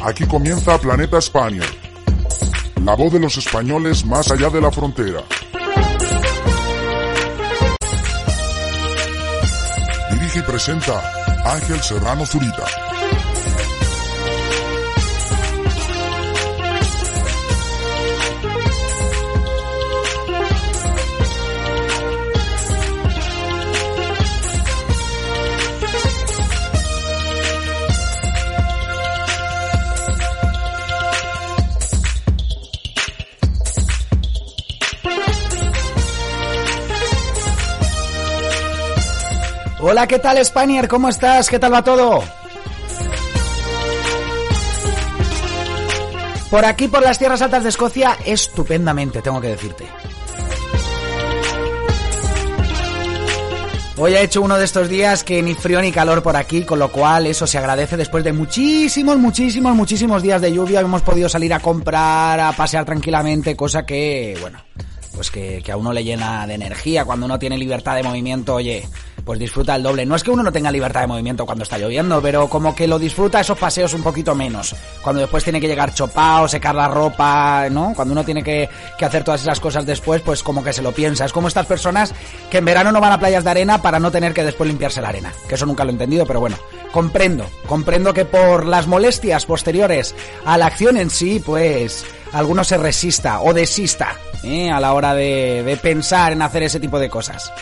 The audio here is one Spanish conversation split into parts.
Aquí comienza Planeta España. La voz de los españoles más allá de la frontera. Dirige y presenta Ángel Serrano Zurita. Hola, ¿qué tal Spanier? ¿Cómo estás? ¿Qué tal va todo? Por aquí, por las tierras altas de Escocia, estupendamente, tengo que decirte. Hoy ha hecho uno de estos días que ni frío ni calor por aquí, con lo cual eso se agradece después de muchísimos, muchísimos, muchísimos días de lluvia. Hemos podido salir a comprar, a pasear tranquilamente, cosa que, bueno, pues que, que a uno le llena de energía. Cuando uno tiene libertad de movimiento, oye, pues disfruta el doble. No es que uno no tenga libertad de movimiento cuando está lloviendo, pero como que lo disfruta esos paseos un poquito menos. Cuando después tiene que llegar chopado, secar la ropa, ¿no? Cuando uno tiene que, hacer todas esas cosas después, pues como que se lo piensa. Es como estas personas que en verano no van a playas de arena para no tener que después limpiarse la arena. Que eso nunca lo he entendido, pero bueno, comprendo. Comprendo que por las molestias posteriores a la acción en sí, pues alguno se resista o desista ¿eh? a la hora de pensar en hacer ese tipo de cosas.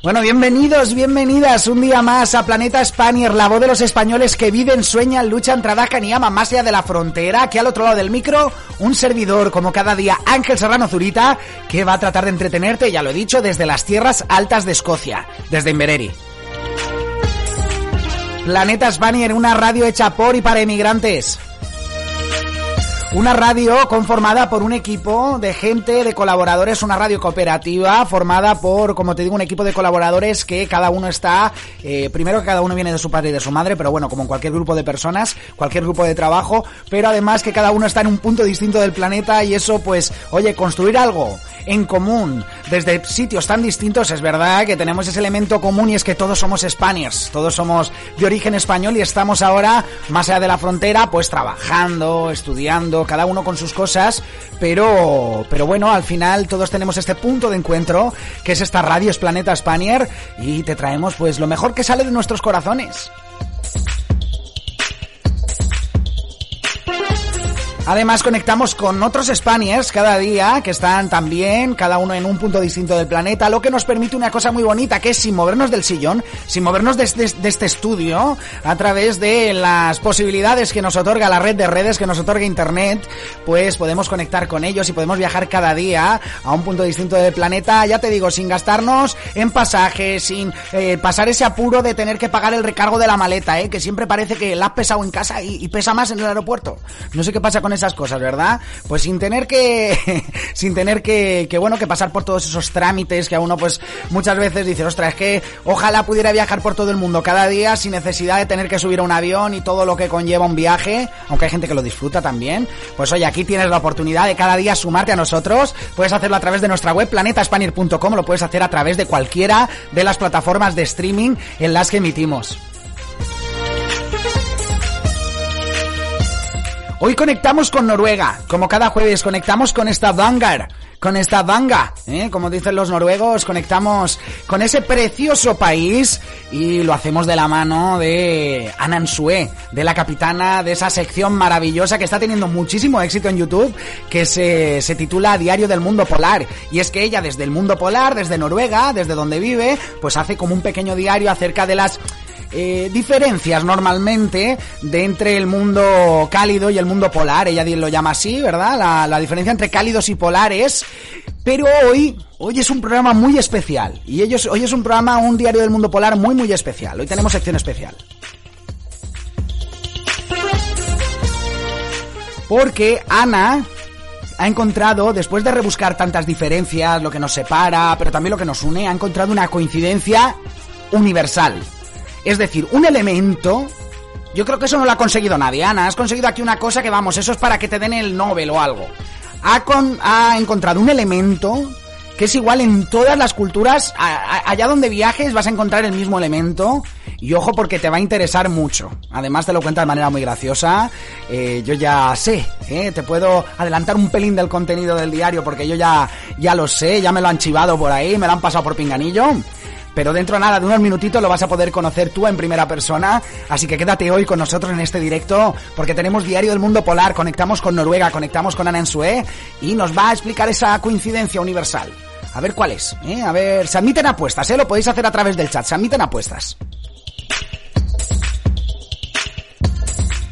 Bueno, bienvenidos, bienvenidas un día más a Planeta Spanier, la voz de los españoles que viven, sueñan, luchan, trabajan y aman más allá de la frontera, que al otro lado del micro, un servidor, como cada día, Ángel Serrano Zurita, que va a tratar de entretenerte, ya lo he dicho, desde las tierras altas de Escocia, desde Invereri. Planeta Spanier, una radio hecha por y para emigrantes. Una radio conformada por un equipo de gente, de colaboradores, una radio cooperativa formada por, como te digo, un equipo de colaboradores que cada uno está, eh, primero que cada uno viene de su padre y de su madre, pero bueno, como en cualquier grupo de personas, cualquier grupo de trabajo, pero además que cada uno está en un punto distinto del planeta y eso pues, oye, construir algo en común desde sitios tan distintos, es verdad que tenemos ese elemento común y es que todos somos Spaniards, todos somos de origen español y estamos ahora más allá de la frontera pues trabajando, estudiando, cada uno con sus cosas, pero pero bueno, al final todos tenemos este punto de encuentro que es esta radio es Planeta Spanier y te traemos pues lo mejor que sale de nuestros corazones. Además conectamos con otros Spaniards cada día que están también, cada uno en un punto distinto del planeta, lo que nos permite una cosa muy bonita, que es sin movernos del sillón, sin movernos este, de este estudio, a través de las posibilidades que nos otorga la red de redes, que nos otorga Internet, pues podemos conectar con ellos y podemos viajar cada día a un punto distinto del planeta, ya te digo, sin gastarnos en pasajes, sin eh, pasar ese apuro de tener que pagar el recargo de la maleta, eh, que siempre parece que la has pesado en casa y, y pesa más en el aeropuerto. No sé qué pasa con esas cosas, ¿verdad? Pues sin tener que, sin tener que, que, bueno, que pasar por todos esos trámites que a uno pues muchas veces dice, ostras, es que ojalá pudiera viajar por todo el mundo cada día sin necesidad de tener que subir a un avión y todo lo que conlleva un viaje, aunque hay gente que lo disfruta también. Pues oye, aquí tienes la oportunidad de cada día sumarte a nosotros, puedes hacerlo a través de nuestra web planetaspanier.com, lo puedes hacer a través de cualquiera de las plataformas de streaming en las que emitimos. Hoy conectamos con Noruega, como cada jueves conectamos con esta Vanguard, con esta Vanga, ¿eh? como dicen los noruegos, conectamos con ese precioso país y lo hacemos de la mano de Anan Sue, de la capitana de esa sección maravillosa que está teniendo muchísimo éxito en YouTube, que se, se titula Diario del Mundo Polar. Y es que ella desde el mundo polar, desde Noruega, desde donde vive, pues hace como un pequeño diario acerca de las eh, diferencias normalmente de entre el mundo cálido y el mundo polar. Ella lo llama así, ¿verdad? La, la diferencia entre cálidos y polares. Pero hoy, hoy es un programa muy especial. Y ellos, hoy es un programa, un diario del mundo polar muy, muy especial. Hoy tenemos sección especial. Porque Ana ha encontrado, después de rebuscar tantas diferencias, lo que nos separa, pero también lo que nos une, ha encontrado una coincidencia universal. Es decir, un elemento... Yo creo que eso no lo ha conseguido nadie, Ana. Has conseguido aquí una cosa que, vamos, eso es para que te den el Nobel o algo. Ha, con, ha encontrado un elemento que es igual en todas las culturas, allá donde viajes vas a encontrar el mismo elemento. Y ojo porque te va a interesar mucho. Además te lo cuenta de manera muy graciosa. Eh, yo ya sé, eh, te puedo adelantar un pelín del contenido del diario porque yo ya, ya lo sé, ya me lo han chivado por ahí, me lo han pasado por pinganillo pero dentro de nada de unos minutitos lo vas a poder conocer tú en primera persona, así que quédate hoy con nosotros en este directo porque tenemos Diario del Mundo Polar, conectamos con Noruega, conectamos con Ana Ensue y nos va a explicar esa coincidencia universal. A ver cuál es, ¿eh? A ver, se admiten apuestas, ¿eh? Lo podéis hacer a través del chat, se admiten apuestas.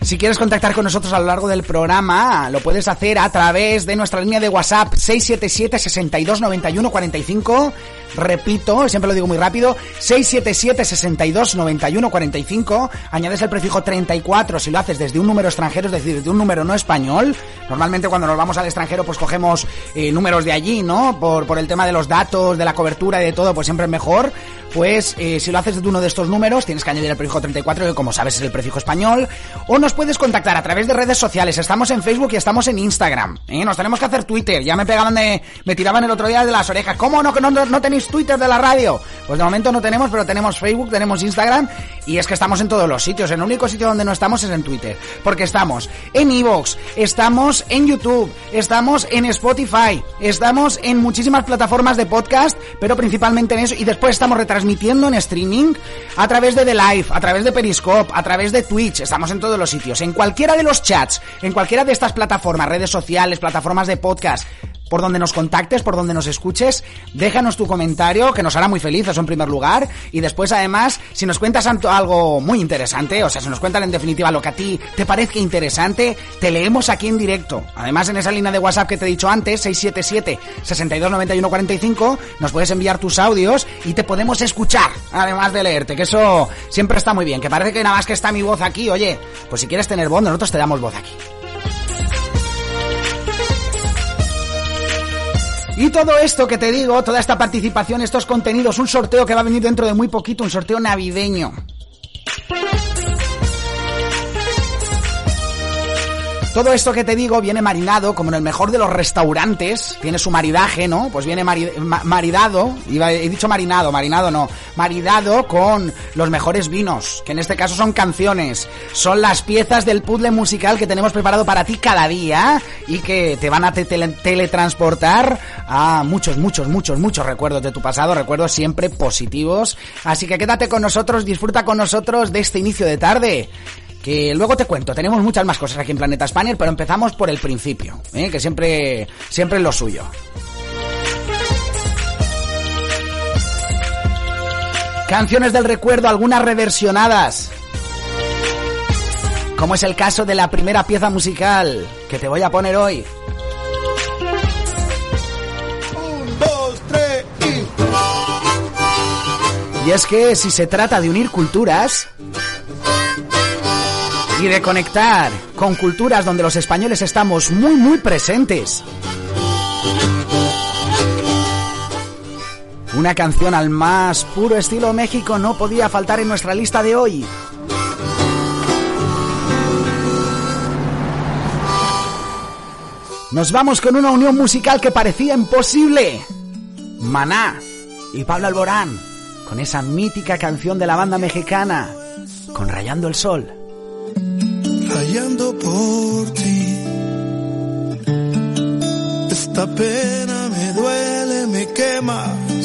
Si quieres contactar con nosotros a lo largo del programa, lo puedes hacer a través de nuestra línea de WhatsApp 677 62 91 45 Repito, siempre lo digo muy rápido, 677 62 91 45. Añades el prefijo 34 si lo haces desde un número extranjero, es decir, desde un número no español. Normalmente cuando nos vamos al extranjero pues cogemos eh, números de allí, ¿no? Por, por el tema de los datos, de la cobertura y de todo, pues siempre es mejor. Pues eh, si lo haces desde uno de estos números, tienes que añadir el prefijo 34, que como sabes es el prefijo español. O nos puedes contactar a través de redes sociales. Estamos en Facebook y estamos en Instagram. ¿eh? Nos tenemos que hacer Twitter. Ya me pegaban de... Me tiraban el otro día de las orejas. ¿Cómo no, no, no tenéis Twitter de la radio? Pues de momento no tenemos, pero tenemos Facebook, tenemos Instagram y es que estamos en todos los sitios. El único sitio donde no estamos es en Twitter. Porque estamos en Evox, estamos en YouTube, estamos en Spotify, estamos en muchísimas plataformas de podcast, pero principalmente en eso. Y después estamos retransmitiendo en streaming a través de The Live, a través de Periscope, a través de Twitch. Estamos en todos los sitios. En cualquiera de los chats, en cualquiera de estas plataformas, redes sociales, plataformas de podcast por donde nos contactes, por donde nos escuches, déjanos tu comentario, que nos hará muy felices en primer lugar, y después además, si nos cuentas algo muy interesante, o sea, si nos cuentan en definitiva lo que a ti te parezca interesante, te leemos aquí en directo. Además, en esa línea de WhatsApp que te he dicho antes, 677 629145, nos puedes enviar tus audios y te podemos escuchar, además de leerte, que eso siempre está muy bien, que parece que nada más que está mi voz aquí, oye, pues si quieres tener voz, nosotros te damos voz aquí. Y todo esto que te digo, toda esta participación, estos contenidos, un sorteo que va a venir dentro de muy poquito, un sorteo navideño. Todo esto que te digo viene marinado, como en el mejor de los restaurantes, tiene su maridaje, ¿no? Pues viene maridado, iba, he dicho marinado, marinado no, maridado con los mejores vinos, que en este caso son canciones, son las piezas del puzzle musical que tenemos preparado para ti cada día y que te van a teletransportar a muchos, muchos, muchos, muchos recuerdos de tu pasado, recuerdos siempre positivos. Así que quédate con nosotros, disfruta con nosotros de este inicio de tarde que luego te cuento, tenemos muchas más cosas aquí en Planeta Spanier, pero empezamos por el principio, ¿eh? que siempre, siempre es lo suyo. Canciones del recuerdo, algunas reversionadas. Como es el caso de la primera pieza musical que te voy a poner hoy. Un, dos, tres y... y es que si se trata de unir culturas, y de conectar con culturas donde los españoles estamos muy muy presentes. Una canción al más puro estilo México no podía faltar en nuestra lista de hoy. Nos vamos con una unión musical que parecía imposible. Maná y Pablo Alborán, con esa mítica canción de la banda mexicana, con Rayando el Sol fallando por ti. Esta pena me duele, me quema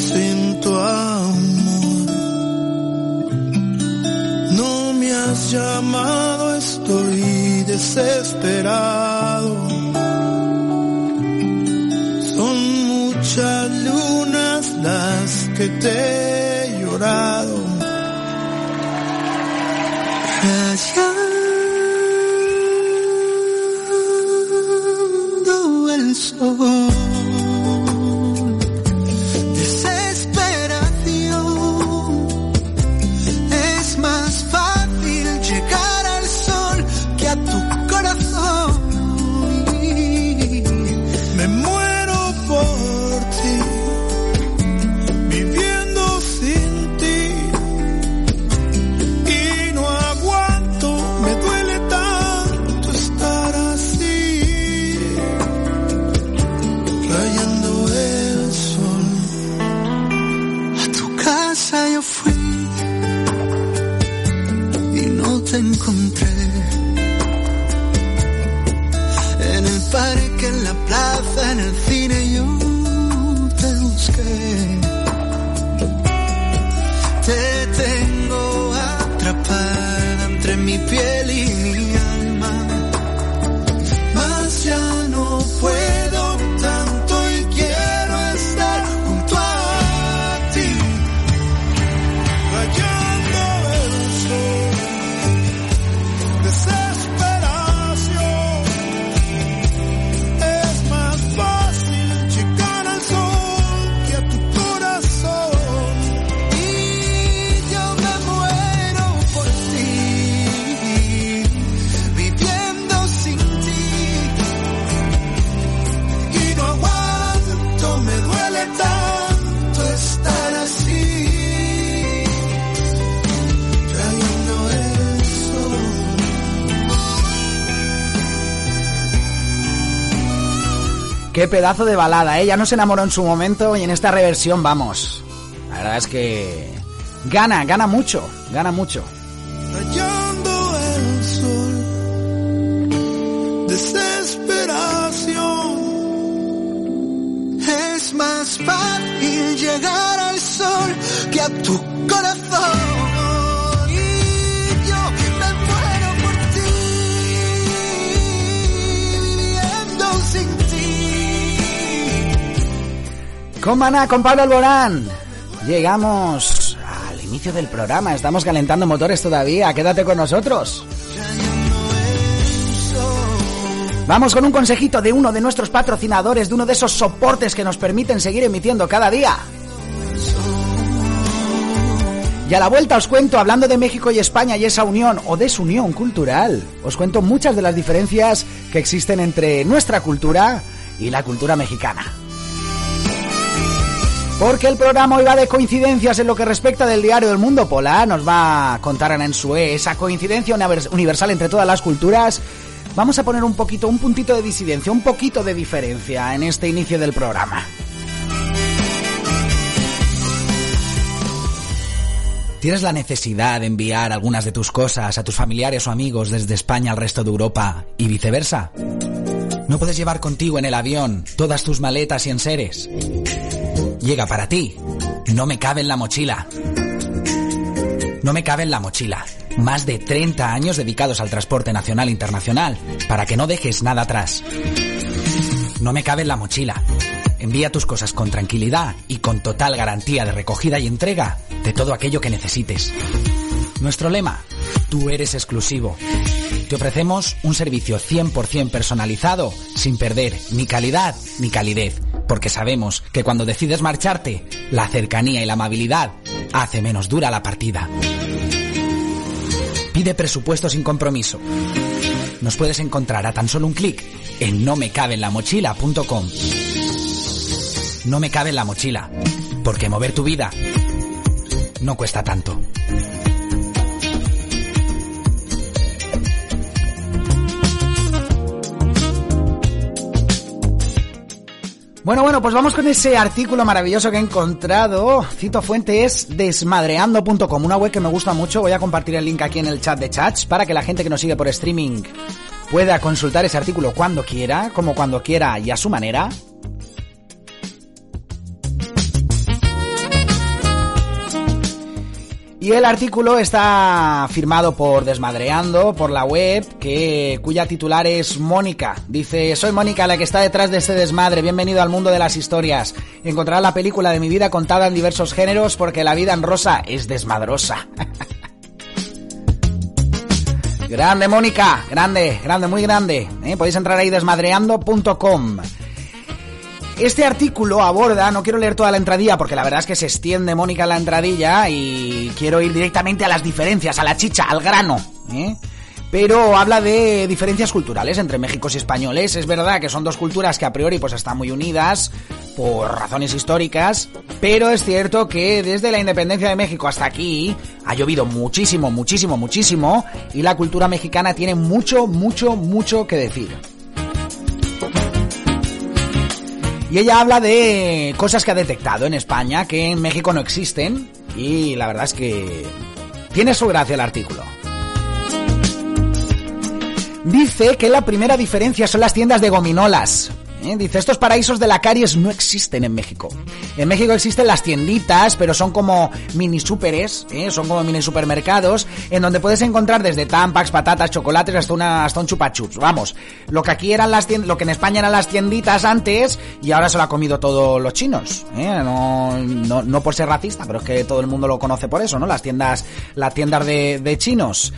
sin tu amor. No me has llamado, estoy desesperado. Son muchas lunas las que te he llorado. Oh. Te mi piel Qué pedazo de balada, ¿eh? Ya no se enamoró en su momento y en esta reversión vamos. La verdad es que gana, gana mucho, gana mucho. rayando el sol. Desesperación. Es más fácil llegar al sol que a tu Con Maná, con Pablo Alborán. Llegamos al inicio del programa, estamos calentando motores todavía, quédate con nosotros. Vamos con un consejito de uno de nuestros patrocinadores, de uno de esos soportes que nos permiten seguir emitiendo cada día. Y a la vuelta os cuento, hablando de México y España y esa unión o desunión cultural, os cuento muchas de las diferencias que existen entre nuestra cultura y la cultura mexicana. Porque el programa hoy va de coincidencias en lo que respecta del diario del Mundo Polar. Nos va a contar Ana Ensue esa coincidencia univers- universal entre todas las culturas. Vamos a poner un poquito, un puntito de disidencia, un poquito de diferencia en este inicio del programa. ¿Tienes la necesidad de enviar algunas de tus cosas a tus familiares o amigos desde España al resto de Europa y viceversa? ¿No puedes llevar contigo en el avión todas tus maletas y enseres? Llega para ti. No me cabe en la mochila. No me cabe en la mochila. Más de 30 años dedicados al transporte nacional e internacional, para que no dejes nada atrás. No me cabe en la mochila. Envía tus cosas con tranquilidad y con total garantía de recogida y entrega de todo aquello que necesites. Nuestro lema, tú eres exclusivo. Te ofrecemos un servicio 100% personalizado, sin perder ni calidad ni calidez, porque sabemos que cuando decides marcharte, la cercanía y la amabilidad hace menos dura la partida. Pide presupuesto sin compromiso. Nos puedes encontrar a tan solo un clic en nomecabenlamochila.com. No me cabe en la mochila, porque mover tu vida no cuesta tanto. Bueno, bueno, pues vamos con ese artículo maravilloso que he encontrado. Cito fuente es desmadreando.com, una web que me gusta mucho. Voy a compartir el link aquí en el chat de chats para que la gente que nos sigue por streaming pueda consultar ese artículo cuando quiera, como cuando quiera y a su manera. Y el artículo está firmado por Desmadreando, por la web, que, cuya titular es Mónica. Dice, soy Mónica la que está detrás de este desmadre, bienvenido al mundo de las historias. Encontrará la película de mi vida contada en diversos géneros porque la vida en rosa es desmadrosa. grande Mónica, grande, grande, muy grande. ¿eh? Podéis entrar ahí desmadreando.com. Este artículo aborda, no quiero leer toda la entradilla porque la verdad es que se extiende Mónica la entradilla y quiero ir directamente a las diferencias, a la chicha, al grano. ¿eh? Pero habla de diferencias culturales entre México y españoles. Es verdad que son dos culturas que a priori pues están muy unidas por razones históricas, pero es cierto que desde la independencia de México hasta aquí ha llovido muchísimo, muchísimo, muchísimo y la cultura mexicana tiene mucho, mucho, mucho que decir. Y ella habla de cosas que ha detectado en España que en México no existen. Y la verdad es que tiene su gracia el artículo. Dice que la primera diferencia son las tiendas de gominolas. ¿Eh? Dice, estos paraísos de la caries no existen en México. En México existen las tienditas, pero son como mini superes, ¿eh? son como mini supermercados, en donde puedes encontrar desde tampax, patatas, chocolates, hasta, una, un chupachups. Vamos, lo que aquí eran las tiendas, lo que en España eran las tienditas antes, y ahora se lo ha comido todo los chinos. ¿eh? No, no, no, por ser racista, pero es que todo el mundo lo conoce por eso, ¿no? Las tiendas, las tiendas de chinos.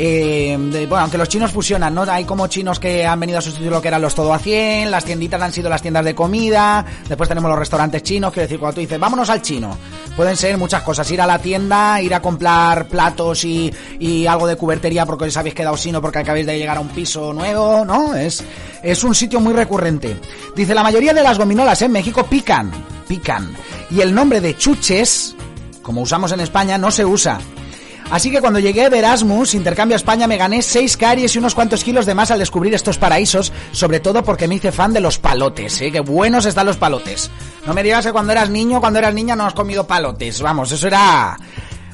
Eh, bueno, aunque los chinos fusionan, ¿no? Hay como chinos que han venido a sustituir lo que eran los todo a 100, las tienditas han sido las tiendas de comida, después tenemos los restaurantes chinos, quiero decir, cuando tú dices, vámonos al chino, pueden ser muchas cosas, ir a la tienda, ir a comprar platos y, y algo de cubertería porque os habéis quedado sino porque acabáis de llegar a un piso nuevo, ¿no? Es, es un sitio muy recurrente. Dice, la mayoría de las gominolas en México pican, pican, y el nombre de chuches, como usamos en España, no se usa. Así que cuando llegué de Erasmus, intercambio a España, me gané 6 caries y unos cuantos kilos de más al descubrir estos paraísos, sobre todo porque me hice fan de los palotes, ¿eh? Qué buenos están los palotes. No me digas que cuando eras niño, cuando eras niña no has comido palotes. Vamos, eso era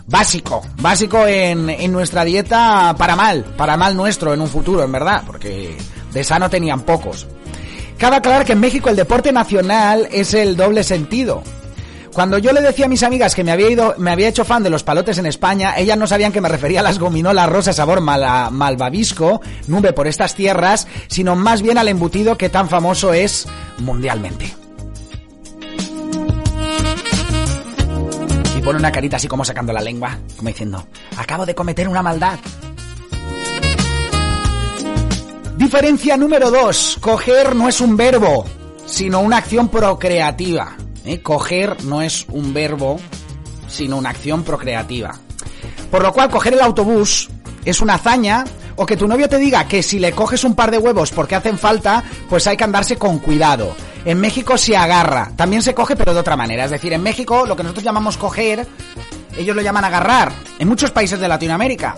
básico, básico en, en nuestra dieta para mal, para mal nuestro en un futuro, en verdad, porque de sano tenían pocos. Cabe aclarar que en México el deporte nacional es el doble sentido. Cuando yo le decía a mis amigas que me había ido, me había hecho fan de los palotes en España, ellas no sabían que me refería a las gominolas rosa sabor mala, malvavisco, nube por estas tierras, sino más bien al embutido que tan famoso es mundialmente. Y pone una carita así como sacando la lengua, como diciendo, acabo de cometer una maldad. Diferencia número 2. Coger no es un verbo, sino una acción procreativa. ¿Eh? Coger no es un verbo, sino una acción procreativa. Por lo cual, coger el autobús es una hazaña, o que tu novio te diga que si le coges un par de huevos porque hacen falta, pues hay que andarse con cuidado. En México se agarra, también se coge pero de otra manera. Es decir, en México lo que nosotros llamamos coger, ellos lo llaman agarrar. En muchos países de Latinoamérica.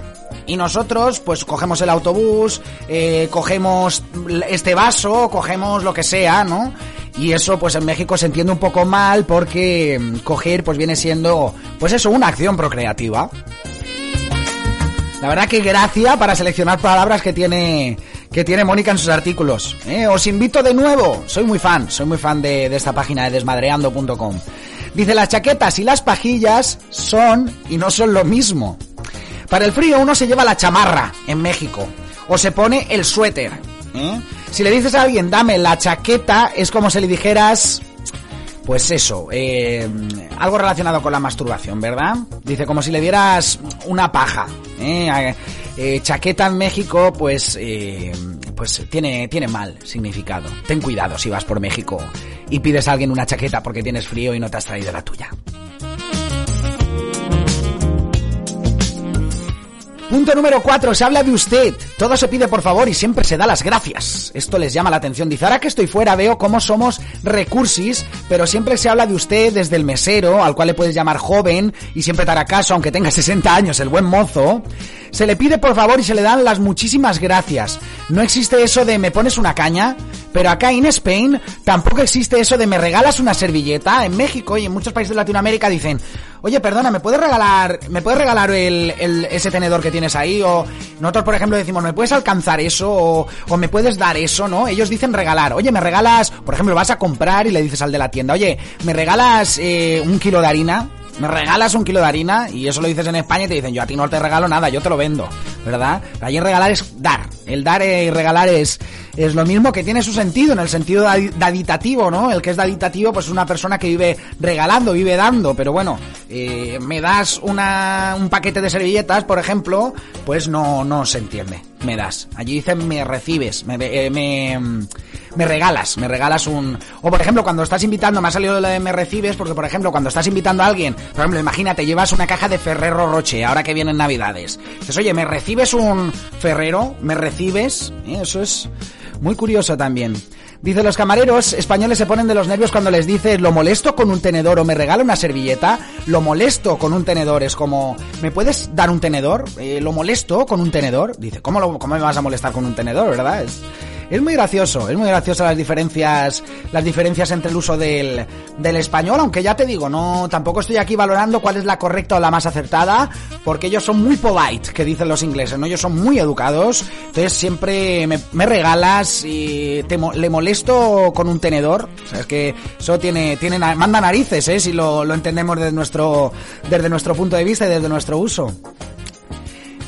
Y nosotros, pues cogemos el autobús, eh, cogemos este vaso, cogemos lo que sea, ¿no? Y eso, pues en México se entiende un poco mal porque mm, coger, pues viene siendo, pues eso, una acción procreativa. La verdad que gracia para seleccionar palabras que tiene que tiene Mónica en sus artículos. ¿eh? Os invito de nuevo, soy muy fan, soy muy fan de, de esta página de desmadreando.com. Dice, las chaquetas y las pajillas son y no son lo mismo. Para el frío uno se lleva la chamarra en México o se pone el suéter. ¿eh? Si le dices a alguien dame la chaqueta es como si le dijeras pues eso, eh, algo relacionado con la masturbación, ¿verdad? Dice como si le dieras una paja. ¿eh? Eh, chaqueta en México, pues, eh, pues tiene, tiene mal significado. Ten cuidado si vas por México y pides a alguien una chaqueta porque tienes frío y no te has traído la tuya. Punto número 4, se habla de usted. Todo se pide por favor y siempre se da las gracias. Esto les llama la atención. Dice, ahora que estoy fuera veo cómo somos recursis, pero siempre se habla de usted desde el mesero, al cual le puedes llamar joven y siempre te hará caso, aunque tenga 60 años, el buen mozo. Se le pide por favor y se le dan las muchísimas gracias. No existe eso de me pones una caña, pero acá en Spain tampoco existe eso de me regalas una servilleta. En México y en muchos países de Latinoamérica dicen, oye, perdona, ¿me puedes regalar, me puedes regalar el, ese tenedor que tienes ahí? O nosotros, por ejemplo, decimos, ¿me puedes alcanzar eso? O, o me puedes dar eso, ¿no? Ellos dicen regalar. Oye, me regalas, por ejemplo, vas a comprar y le dices al de la tienda, oye, ¿me regalas eh, un kilo de harina? Me regalas un kilo de harina y eso lo dices en España y te dicen, yo a ti no te regalo nada, yo te lo vendo, ¿verdad? Allí regalar es dar. El dar y regalar es, es lo mismo que tiene su sentido, en el sentido daditativo, ¿no? El que es daditativo, pues es una persona que vive regalando, vive dando, pero bueno, eh, me das una, un paquete de servilletas, por ejemplo, pues no, no se entiende. Me das. Allí dicen me recibes, me, eh, me, me regalas, me regalas un... O por ejemplo, cuando estás invitando, me ha salido lo de me recibes, porque por ejemplo, cuando estás invitando a alguien, por ejemplo, imagínate, llevas una caja de Ferrero Roche, ahora que vienen Navidades. Dices, oye, ¿me recibes un Ferrero? ¿Me recibes? Eh, Eso es muy curioso también. Dice, los camareros españoles se ponen de los nervios cuando les dices, lo molesto con un tenedor o me regala una servilleta. Lo molesto con un tenedor. Es como, ¿me puedes dar un tenedor? Eh, lo molesto con un tenedor. Dice, ¿cómo, lo, ¿cómo me vas a molestar con un tenedor, verdad? Es, Es muy gracioso, es muy gracioso las diferencias, las diferencias entre el uso del, del español, aunque ya te digo, no, tampoco estoy aquí valorando cuál es la correcta o la más acertada, porque ellos son muy polite, que dicen los ingleses, ¿no? Ellos son muy educados, entonces siempre me, regalas y te, le molesto con un tenedor, o sea, es que eso tiene, tiene, manda narices, ¿eh? Si lo, lo entendemos desde nuestro, desde nuestro punto de vista y desde nuestro uso.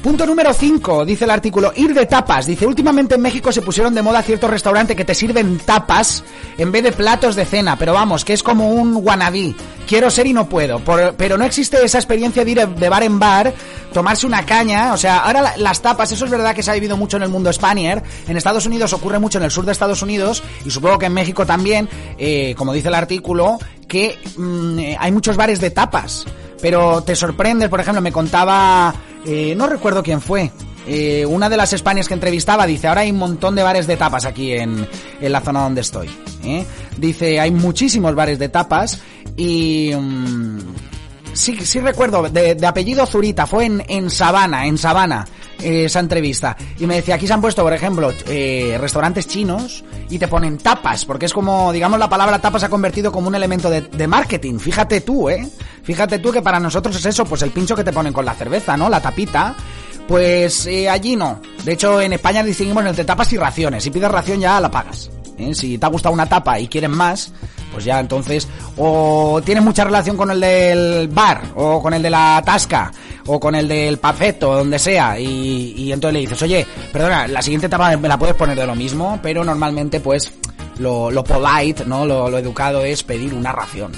Punto número 5, dice el artículo, ir de tapas. Dice, últimamente en México se pusieron de moda ciertos restaurantes que te sirven tapas en vez de platos de cena, pero vamos, que es como un wannabe. Quiero ser y no puedo. pero no existe esa experiencia de ir de bar en bar, tomarse una caña. O sea, ahora las tapas, eso es verdad que se ha vivido mucho en el mundo spanier. En Estados Unidos ocurre mucho en el sur de Estados Unidos y supongo que en México también, eh, como dice el artículo, que mm, eh, hay muchos bares de tapas. Pero te sorprende, por ejemplo, me contaba eh, no recuerdo quién fue. Eh, una de las Españas que entrevistaba dice, ahora hay un montón de bares de tapas aquí en, la zona donde estoy. ¿eh? Dice, hay muchísimos bares de tapas y... Sí, sí recuerdo, de, apellido Zurita, fue en, en Sabana, en Sabana esa entrevista. Y me decía, aquí se han puesto, por ejemplo, restaurantes chinos y te ponen tapas, porque es como, digamos, la palabra tapas ha convertido como un elemento de, de marketing. Fíjate tú, ¿eh? Fíjate tú que para nosotros es eso, pues el pincho que te ponen con la cerveza, ¿no? La tapita. Pues eh, allí no. De hecho, en España distinguimos entre tapas y raciones. Si pides ración ya la pagas. ¿eh? Si te ha gustado una tapa y quieren más, pues ya entonces o tienes mucha relación con el del bar o con el de la tasca o con el del pafeto o donde sea y, entonces le dices, oye, perdona, la siguiente tapa me la puedes poner de lo mismo, pero normalmente pues lo, polite, ¿no? Lo, educado es pedir una ración.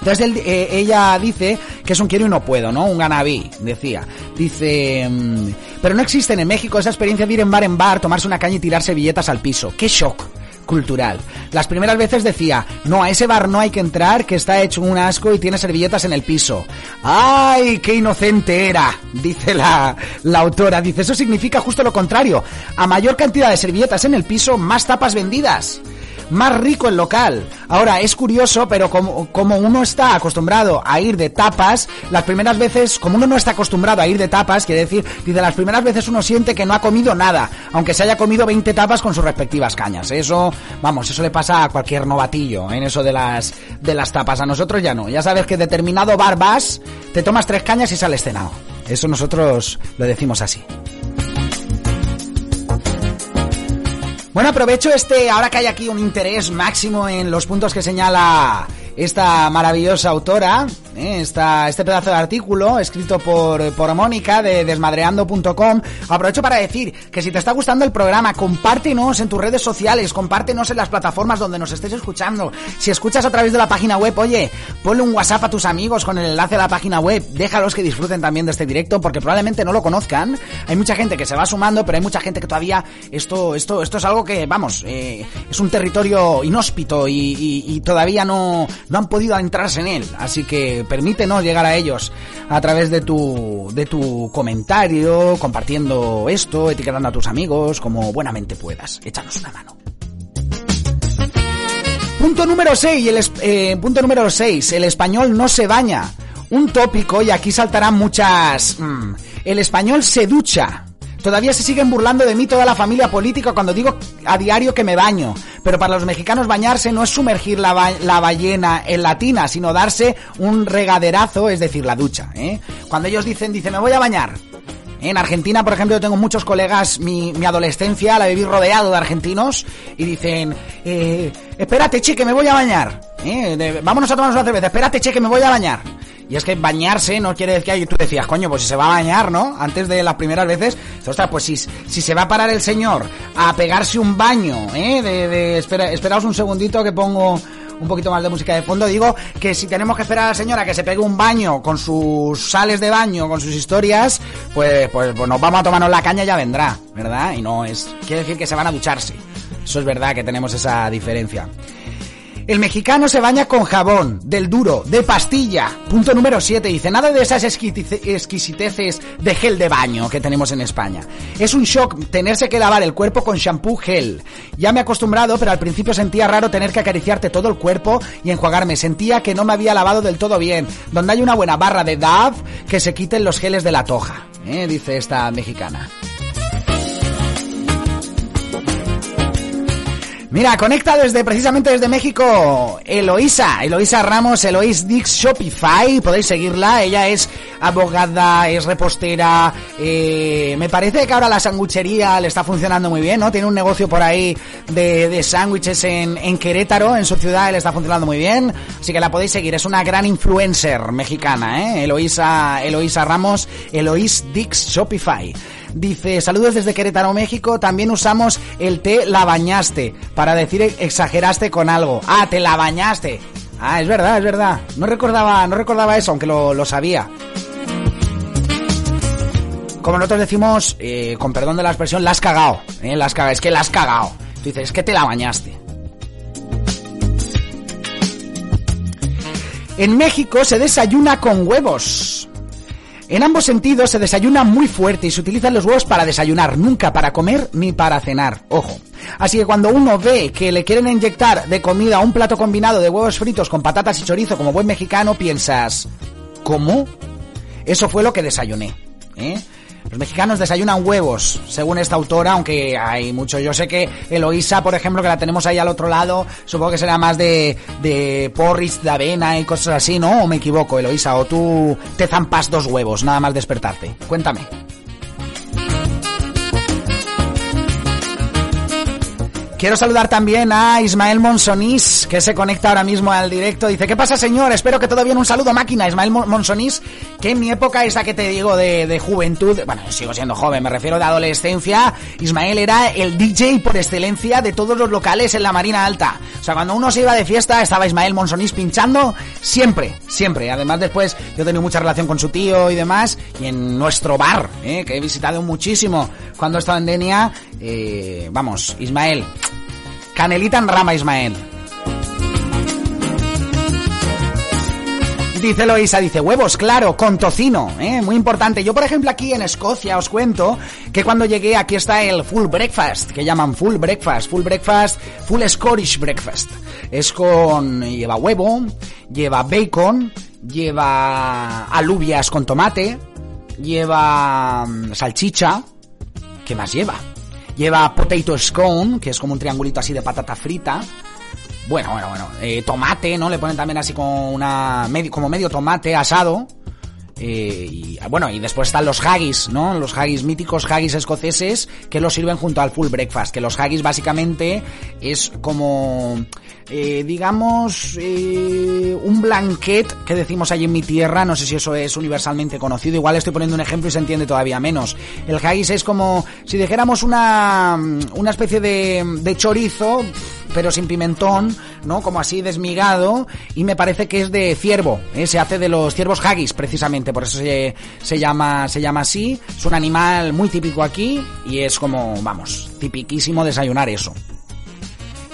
Entonces eh, ella dice que es un quiero y no puedo, ¿no? Un ganabí, decía. Dice, mm, pero no existe en México esa experiencia de ir en bar en bar, tomarse una caña y tirarse billetas al piso. ¡Qué shock! Cultural. Las primeras veces decía, no, a ese bar no hay que entrar, que está hecho un asco y tiene servilletas en el piso. ¡Ay, qué inocente era! Dice la, la autora. Dice, eso significa justo lo contrario. A mayor cantidad de servilletas en el piso, más tapas vendidas más rico el local. Ahora, es curioso, pero como, como uno está acostumbrado a ir de tapas, las primeras veces, como uno no está acostumbrado a ir de tapas, quiere decir, dice, las primeras veces uno siente que no ha comido nada, aunque se haya comido 20 tapas con sus respectivas cañas. Eso, vamos, eso le pasa a cualquier novatillo en eso de las, de las tapas. A nosotros ya no. Ya sabes que determinado bar vas, te tomas tres cañas y sales cenado. Eso nosotros lo decimos así. Bueno, aprovecho este, ahora que hay aquí un interés máximo en los puntos que señala esta maravillosa autora, ¿eh? esta, este pedazo de artículo escrito por, por Mónica de desmadreando.com. Aprovecho para decir que si te está gustando el programa, compártenos en tus redes sociales, compártenos en las plataformas donde nos estés escuchando. Si escuchas a través de la página web, oye, ponle un WhatsApp a tus amigos con el enlace a la página web, déjalos que disfruten también de este directo porque probablemente no lo conozcan. Hay mucha gente que se va sumando, pero hay mucha gente que todavía esto, esto, esto es algo que, vamos, eh, es un territorio inhóspito y todavía no, no han podido adentrarse en él. Así que permítenos llegar a ellos a través de tu, de tu comentario, compartiendo esto, etiquetando a tus amigos, como buenamente puedas. Échanos una mano. Punto número 6, el, eh, punto número 6, el español no se baña. Un tópico, y aquí saltarán muchas... Mm, el español se ducha. Todavía se siguen burlando de mí toda la familia política cuando digo a diario que me baño. Pero para los mexicanos bañarse no es sumergir la, ballena en la tina, sino darse un regaderazo, es decir, la ducha. ¿eh? Cuando ellos dicen, dice, me voy a bañar. En Argentina, por ejemplo, yo tengo muchos colegas, mi, adolescencia la viví rodeado de argentinos y dicen, eh, espérate, che, que me voy a bañar. ¿eh? vámonos a tomarnos una cerveza, espérate, che, que me voy a bañar. Y es que bañarse no quiere decir que tú decías, coño, pues si se va a bañar, ¿no? Antes de las primeras veces, ostras, pues si, si se va a parar el señor a pegarse un baño, ¿eh? De, de espera, esperaos un segundito que pongo un poquito más de música de fondo, digo que si tenemos que esperar a la señora que se pegue un baño con sus sales de baño, con sus historias, pues, pues, pues nos vamos a tomarnos la caña y ya vendrá, ¿verdad? Y no es, quiere decir que se van a ducharse. Eso es verdad que tenemos esa diferencia. El mexicano se baña con jabón, del duro, de pastilla. Punto número 7. Dice, nada de esas exquisiteces de gel de baño que tenemos en España. Es un shock tenerse que lavar el cuerpo con shampoo gel. Ya me he acostumbrado, pero al principio sentía raro tener que acariciarte todo el cuerpo y enjuagarme. Sentía que no me había lavado del todo bien. Donde hay una buena barra de DAV, que se quiten los geles de la toja. ¿eh? Dice esta mexicana. Mira, conecta desde precisamente desde México Eloisa, Eloisa Ramos, Elois Dix Shopify, podéis seguirla, ella es abogada, es repostera, eh, me parece que ahora la sanguchería le está funcionando muy bien, ¿no? Tiene un negocio por ahí de, de sándwiches en, en Querétaro, en su ciudad, le está funcionando muy bien, así que la podéis seguir, es una gran influencer mexicana, ¿eh? Eloisa, Eloisa Ramos, Elois Dix Shopify. Dice, saludos desde Querétaro, México. También usamos el te la bañaste para decir exageraste con algo. Ah, te la bañaste. Ah, es verdad, es verdad. No recordaba, no recordaba eso, aunque lo, lo sabía. Como nosotros decimos, eh, con perdón de la expresión, la has cagado. ¿eh? La has. Es que la has cagado. Tú dices, es que te la bañaste. En México se desayuna con huevos. En ambos sentidos se desayuna muy fuerte y se utilizan los huevos para desayunar, nunca para comer ni para cenar. Ojo. Así que cuando uno ve que le quieren inyectar de comida un plato combinado de huevos fritos con patatas y chorizo como buen mexicano, piensas, ¿cómo? Eso fue lo que desayuné. ¿eh? Los mexicanos desayunan huevos, según esta autora, aunque hay mucho. Yo sé que Eloísa, por ejemplo, que la tenemos ahí al otro lado, supongo que será más de, de porris, de avena y cosas así, ¿no? ¿O me equivoco, Eloísa? ¿O tú te zampas dos huevos, nada más despertarte? Cuéntame. Quiero saludar también a Ismael Monsonís, que se conecta ahora mismo al directo. Dice, ¿qué pasa, señor? Espero que todo bien. Un saludo, máquina. Ismael Monsonís, que en mi época, esa que te digo de, juventud, bueno, sigo siendo joven, me refiero de adolescencia, Ismael era el DJ por excelencia de todos los locales en la Marina Alta. O sea, cuando uno se iba de fiesta, estaba Ismael Monsonís pinchando siempre, siempre. Además, después yo he tenido mucha relación con su tío y demás, y en nuestro bar, ¿eh? que he visitado muchísimo cuando he estado en Denia, eh, vamos, Ismael, Canelita en rama, Ismael. Dice Loisa, dice huevos, claro, con tocino, ¿eh? muy importante. Yo, por ejemplo, aquí en Escocia os cuento que cuando llegué aquí está el full breakfast, que llaman full breakfast, full breakfast, full Scottish breakfast. Es con, lleva huevo, lleva bacon, lleva alubias con tomate, lleva mm, salchicha, ¿qué más lleva? Lleva potato scone, que es como un triangulito así de patata frita. Bueno, bueno, bueno. Eh, tomate, ¿no? Le ponen también así como una medio, como medio tomate asado. Eh, y bueno, y después están los haggis, ¿no? Los haggis míticos, haggis escoceses, que los sirven junto al full breakfast. Que los haggis básicamente es como, eh, digamos, eh, un blanquet que decimos allí en mi tierra. No sé si eso es universalmente conocido. Igual estoy poniendo un ejemplo y se entiende todavía menos. El haggis es como si dijéramos una, una especie de, de chorizo pero sin pimentón, ¿no? Como así desmigado, y me parece que es de ciervo, ¿eh? se hace de los ciervos haggis, precisamente, por eso se, se, llama, se llama así, es un animal muy típico aquí, y es como, vamos, tipiquísimo desayunar eso.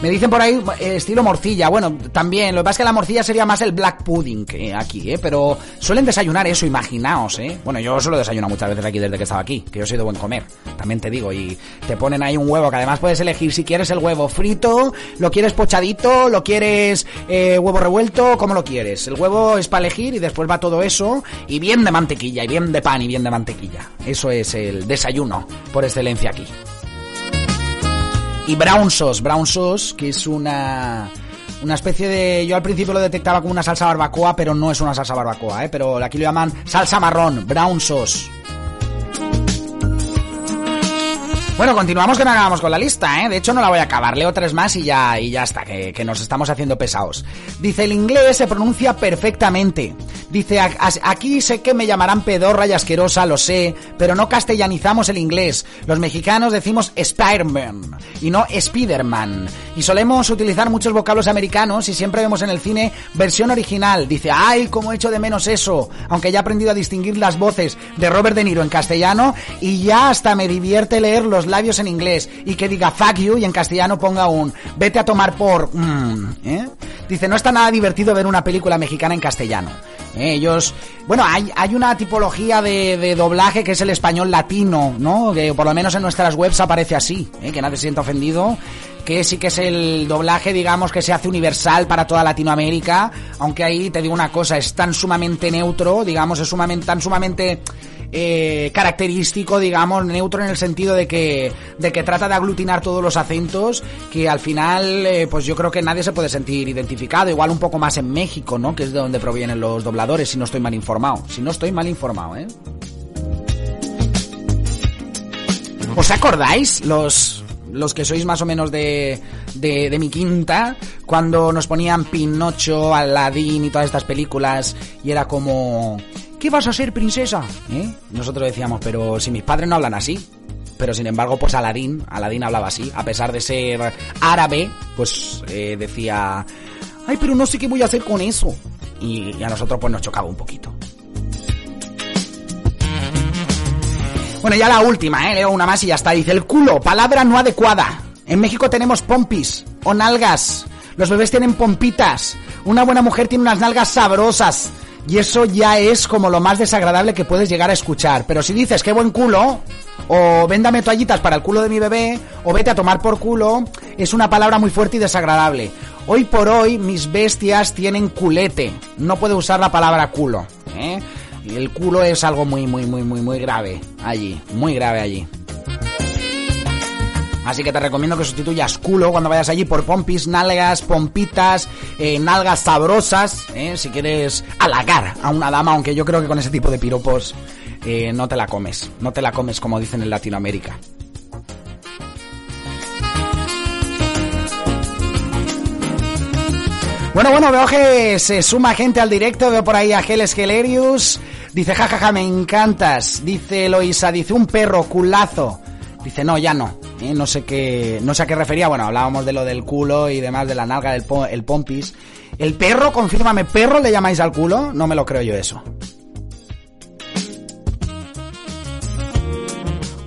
Me dicen por ahí eh, estilo morcilla. Bueno, también. Lo que pasa es que la morcilla sería más el black pudding que aquí, ¿eh? Pero suelen desayunar eso, imaginaos, ¿eh? Bueno, yo solo desayuno muchas veces aquí desde que estaba aquí, que yo soy de buen comer. También te digo. Y te ponen ahí un huevo que además puedes elegir si quieres el huevo frito, lo quieres pochadito, lo quieres eh, huevo revuelto, como lo quieres. El huevo es para elegir y después va todo eso. Y bien de mantequilla, y bien de pan, y bien de mantequilla. Eso es el desayuno por excelencia aquí y brown sauce, brown sauce, que es una una especie de yo al principio lo detectaba como una salsa barbacoa, pero no es una salsa barbacoa, ¿eh? pero aquí lo llaman salsa marrón, brown sauce. Bueno, continuamos que no acabamos con la lista, ¿eh? De hecho, no la voy a acabar. Leo tres más y ya, y ya está, que, nos estamos haciendo pesados. Dice, el inglés se pronuncia perfectamente. Dice, aquí sé que me llamarán pedorra y asquerosa, lo sé, pero no castellanizamos el inglés. Los mexicanos decimos Spider-Man y no Spiderman. Y solemos utilizar muchos vocablos americanos y siempre vemos en el cine versión original. Dice, ay, cómo echo de menos eso. Aunque ya he aprendido a distinguir las voces de Robert De Niro en castellano y ya hasta me divierte leer los labios en inglés y que diga fuck you y en castellano ponga un vete a tomar por... Mm, ¿eh? Dice, no está nada divertido ver una película mexicana en castellano. ¿eh? Ellos, bueno, hay, hay una tipología de, doblaje que es el español latino, ¿no? Que por lo menos en nuestras webs aparece así, ¿eh? que nadie se sienta ofendido que sí que es el doblaje, digamos, que se hace universal para toda Latinoamérica, aunque ahí te digo una cosa, es tan sumamente neutro, digamos, es sumamente, tan sumamente eh, característico, digamos, neutro en el sentido de que, de que trata de aglutinar todos los acentos, que al final, eh, pues yo creo que nadie se puede sentir identificado, igual un poco más en México, ¿no? Que es de donde provienen los dobladores, si no estoy mal informado. Si no estoy mal informado, ¿eh? ¿Os acordáis los los que sois más o menos de, de, de, mi quinta, cuando nos ponían Pinocho, Aladdin y todas estas películas, y era como, ¿qué vas a ser, princesa? ¿Eh? Nosotros decíamos, pero si mis padres no hablan así. Pero sin embargo, pues Aladdin, Aladdin hablaba así, a pesar de ser árabe, pues eh, decía, ay, pero no sé qué voy a hacer con eso. Y, y a nosotros pues nos chocaba un poquito. Bueno, ya la última, ¿eh? Leo una más y ya está. Dice, el culo, palabra no adecuada. En México tenemos pompis o nalgas. Los bebés tienen pompitas. Una buena mujer tiene unas nalgas sabrosas. Y eso ya es como lo más desagradable que puedes llegar a escuchar. Pero si dices, qué buen culo, o véndame toallitas para el culo de mi bebé, o vete a tomar por culo, es una palabra muy fuerte y desagradable. Hoy por hoy, mis bestias tienen culete. No puedo usar la palabra culo. ¿eh? Y el culo es algo muy, muy, muy, muy, muy grave allí. Muy grave allí. Así que te recomiendo que sustituyas culo cuando vayas allí por pompis, nalgas, pompitas, eh, nalgas sabrosas, eh, si quieres halagar a una dama, aunque yo creo que con ese tipo de piropos eh, no te la comes. No te la comes como dicen en Latinoamérica. Bueno, bueno, veo que se suma gente al directo. Veo por ahí a Geles Gelerius. Dice, jajaja, ja, ja, me encantas. Dice Eloisa, dice un perro, culazo. Dice, no, ya no. ¿Eh? No sé qué, no sé a qué refería. Bueno, hablábamos de lo del culo y demás, de la nalga del el pompis. El perro, confírmame, ¿perro le llamáis al culo? No me lo creo yo eso.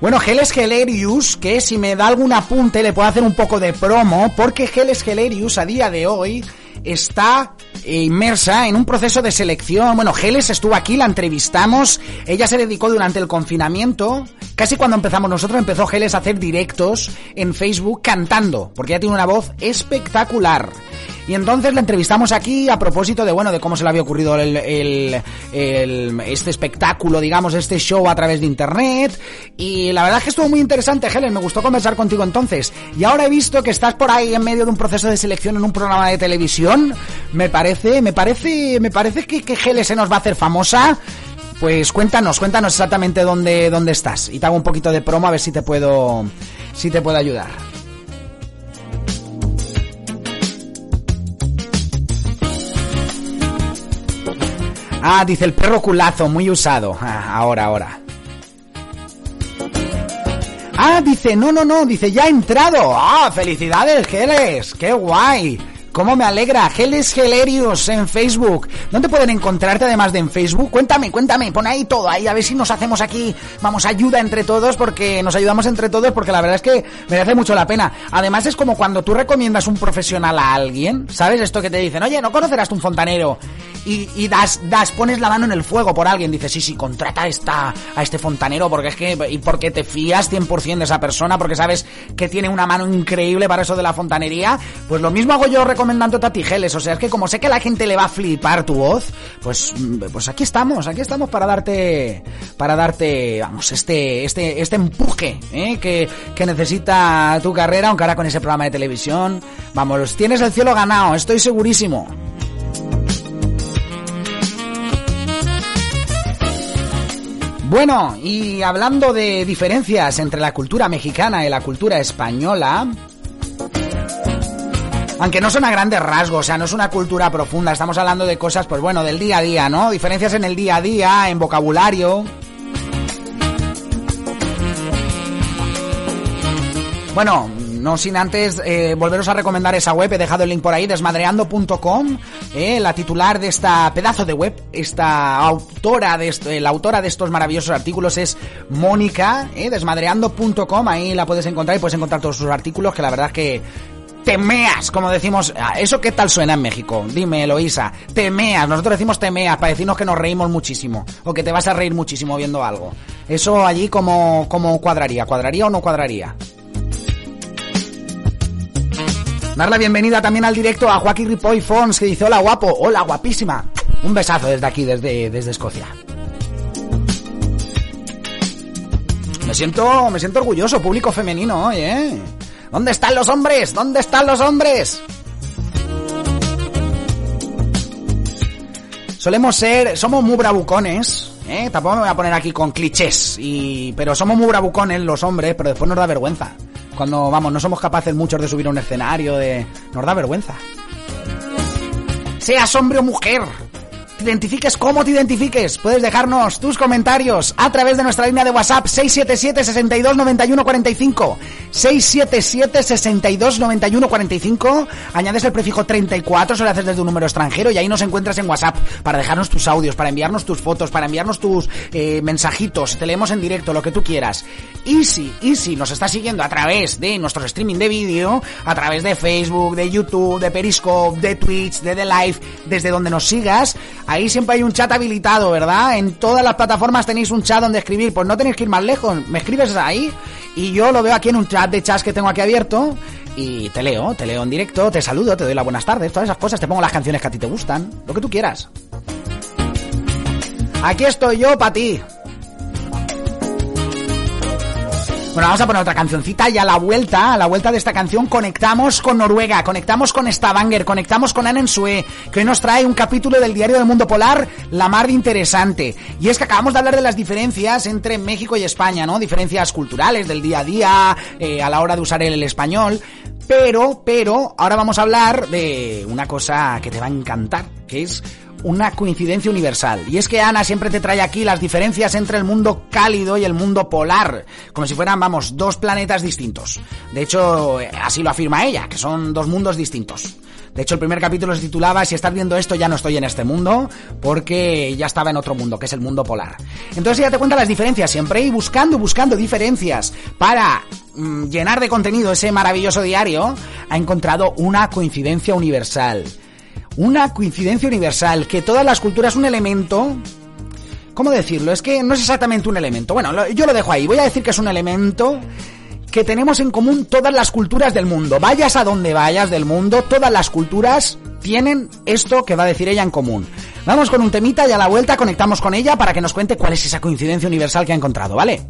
Bueno, Geles Gelerius, que si me da algún apunte le puedo hacer un poco de promo, porque Geles Gelerius a día de hoy está inmersa en un proceso de selección. Bueno, Geles estuvo aquí, la entrevistamos. Ella se dedicó durante el confinamiento. Casi cuando empezamos nosotros, empezó Geles a hacer directos en Facebook cantando, porque ella tiene una voz espectacular. Y entonces la entrevistamos aquí a propósito de, bueno, de cómo se le había ocurrido el, el, el, este espectáculo, digamos, este show a través de internet. Y la verdad es que estuvo muy interesante, Helen, me gustó conversar contigo entonces. Y ahora he visto que estás por ahí en medio de un proceso de selección en un programa de televisión. Me parece, me parece, me parece que, que Helen se nos va a hacer famosa. Pues cuéntanos, cuéntanos exactamente dónde, dónde estás. Y te hago un poquito de promo a ver si te puedo, si te puedo ayudar. Ah, dice el perro culazo, muy usado. Ah, ahora, ahora. Ah, dice, no, no, no, dice, ya ha entrado. Ah, felicidades, Geles, qué guay. ¿Cómo me alegra? Geles Gelerius en Facebook. ¿Dónde pueden encontrarte además de en Facebook? Cuéntame, cuéntame, pon ahí todo, ahí a ver si nos hacemos aquí, vamos, ayuda entre todos, porque nos ayudamos entre todos, porque la verdad es que merece mucho la pena. Además es como cuando tú recomiendas un profesional a alguien, ¿sabes? Esto que te dicen, oye, ¿no conocerás tú un fontanero? Y, y, das, das, pones la mano en el fuego por alguien, dices, sí, sí, contrata a, esta, a este fontanero, porque es que, y porque te fías 100% de esa persona, porque sabes que tiene una mano increíble para eso de la fontanería, pues lo mismo hago yo recomendando Tatigeles, o sea, es que como sé que a la gente le va a flipar tu voz, pues, pues aquí estamos, aquí estamos para darte, para darte, vamos, este, este, este empuje, ¿eh? que, que necesita tu carrera, aunque ahora con ese programa de televisión, vamos, tienes el cielo ganado, estoy segurísimo. Bueno, y hablando de diferencias entre la cultura mexicana y la cultura española, aunque no son a grandes rasgos, o sea, no es una cultura profunda, estamos hablando de cosas, pues bueno, del día a día, ¿no? Diferencias en el día a día, en vocabulario. Bueno, no sin antes eh, volveros a recomendar esa web, he dejado el link por ahí, desmadreando.com, eh, la titular de esta pedazo de web, esta autora de esto, eh, la autora de estos maravillosos artículos es Mónica, eh, desmadreando.com, ahí la puedes encontrar y puedes encontrar todos sus artículos, que la verdad es que temeas, como decimos, ¿eso qué tal suena en México? Dime, Eloisa, temeas, nosotros decimos temeas para decirnos que nos reímos muchísimo, o que te vas a reír muchísimo viendo algo. Eso allí como, como cuadraría, ¿cuadraría o no cuadraría? Dar la bienvenida también al directo a Joaquín Ripoll Fons, que dice, hola guapo, hola guapísima. Un besazo desde aquí, desde, desde Escocia. me siento, me siento orgulloso, público femenino hoy, ¿eh? ¿Dónde están los hombres? ¿Dónde están los hombres? Solemos ser, somos muy bravucones, ¿eh? Tampoco me voy a poner aquí con clichés, y, pero somos muy bravucones los hombres, pero después nos da vergüenza. Cuando, vamos, no somos capaces muchos de subir a un escenario, de... nos da vergüenza. Seas hombre o mujer, identifiques como te identifiques, puedes dejarnos tus comentarios a través de nuestra línea de WhatsApp 677 62 91 45 677 62 91 45 añades el prefijo 34 se lo haces desde un número extranjero y ahí nos encuentras en WhatsApp para dejarnos tus audios, para enviarnos tus fotos, para enviarnos tus eh, mensajitos, te leemos en directo, lo que tú quieras. Y si, y si nos estás siguiendo a través de nuestros streaming de vídeo, a través de Facebook, de YouTube, de Periscope, de Twitch, de The Live, desde donde nos sigas, Ahí siempre hay un chat habilitado, ¿verdad? En todas las plataformas tenéis un chat donde escribir. Pues no tenéis que ir más lejos. Me escribes ahí y yo lo veo aquí en un chat de chats que tengo aquí abierto. Y te leo, te leo en directo, te saludo, te doy las buenas tardes, todas esas cosas. Te pongo las canciones que a ti te gustan. Lo que tú quieras. Aquí estoy yo para ti. Bueno, vamos a poner otra cancioncita y a la vuelta, a la vuelta de esta canción conectamos con Noruega, conectamos con Stavanger, conectamos con Anensue, que hoy nos trae un capítulo del diario del mundo polar, la mar de interesante. Y es que acabamos de hablar de las diferencias entre México y España, ¿no? Diferencias culturales del día a día, eh, a la hora de usar el español. Pero, pero, ahora vamos a hablar de una cosa que te va a encantar, que es una coincidencia universal. Y es que Ana siempre te trae aquí las diferencias entre el mundo cálido y el mundo polar, como si fueran, vamos, dos planetas distintos. De hecho, así lo afirma ella, que son dos mundos distintos. De hecho, el primer capítulo se titulaba Si estás viendo esto, ya no estoy en este mundo, porque ya estaba en otro mundo, que es el mundo polar. Entonces ella te cuenta las diferencias siempre y buscando, buscando diferencias para mm, llenar de contenido ese maravilloso diario, ha encontrado una coincidencia universal una coincidencia universal, que todas las culturas un elemento... ¿Cómo decirlo? Es que no es exactamente un elemento. Bueno, yo lo dejo ahí. Voy a decir que es un elemento que tenemos en común todas las culturas del mundo. Vayas a donde vayas del mundo, todas las culturas tienen esto que va a decir ella en común. Vamos con un temita y a la vuelta conectamos con ella para que nos cuente cuál es esa coincidencia universal que ha encontrado, ¿vale?